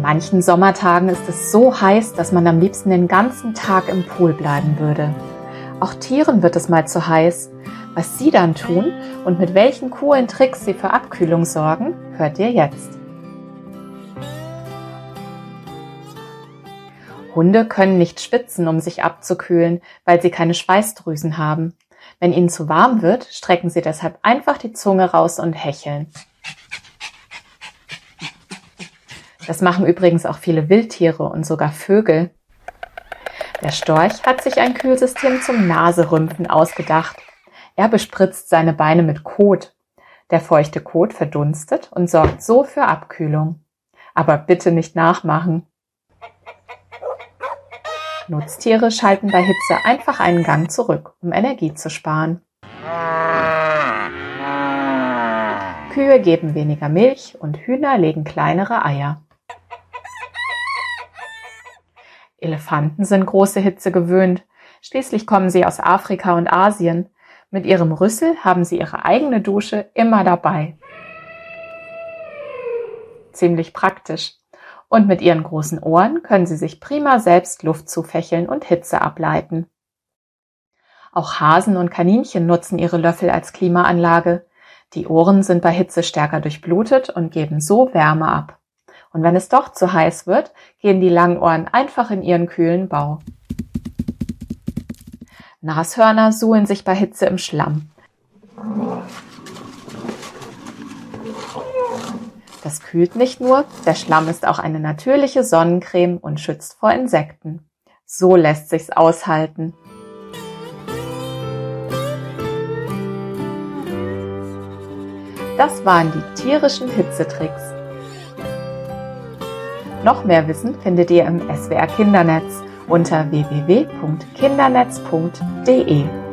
manchen Sommertagen ist es so heiß, dass man am liebsten den ganzen Tag im Pool bleiben würde. Auch Tieren wird es mal zu heiß. Was sie dann tun und mit welchen coolen Tricks sie für Abkühlung sorgen, hört ihr jetzt. Hunde können nicht schwitzen, um sich abzukühlen, weil sie keine Schweißdrüsen haben. Wenn ihnen zu warm wird, strecken sie deshalb einfach die Zunge raus und hecheln. Das machen übrigens auch viele Wildtiere und sogar Vögel. Der Storch hat sich ein Kühlsystem zum Naserümpfen ausgedacht. Er bespritzt seine Beine mit Kot. Der feuchte Kot verdunstet und sorgt so für Abkühlung. Aber bitte nicht nachmachen. Nutztiere schalten bei Hitze einfach einen Gang zurück, um Energie zu sparen. Kühe geben weniger Milch und Hühner legen kleinere Eier. Elefanten sind große Hitze gewöhnt. Schließlich kommen sie aus Afrika und Asien. Mit ihrem Rüssel haben sie ihre eigene Dusche immer dabei. Ziemlich praktisch. Und mit ihren großen Ohren können sie sich prima selbst Luft zufächeln und Hitze ableiten. Auch Hasen und Kaninchen nutzen ihre Löffel als Klimaanlage. Die Ohren sind bei Hitze stärker durchblutet und geben so Wärme ab. Und wenn es doch zu heiß wird, gehen die Langohren einfach in ihren kühlen Bau. Nashörner suhlen sich bei Hitze im Schlamm. Das kühlt nicht nur, der Schlamm ist auch eine natürliche Sonnencreme und schützt vor Insekten. So lässt sich's aushalten. Das waren die tierischen Hitzetricks. Noch mehr Wissen findet ihr im SWR Kindernetz unter www.kindernetz.de.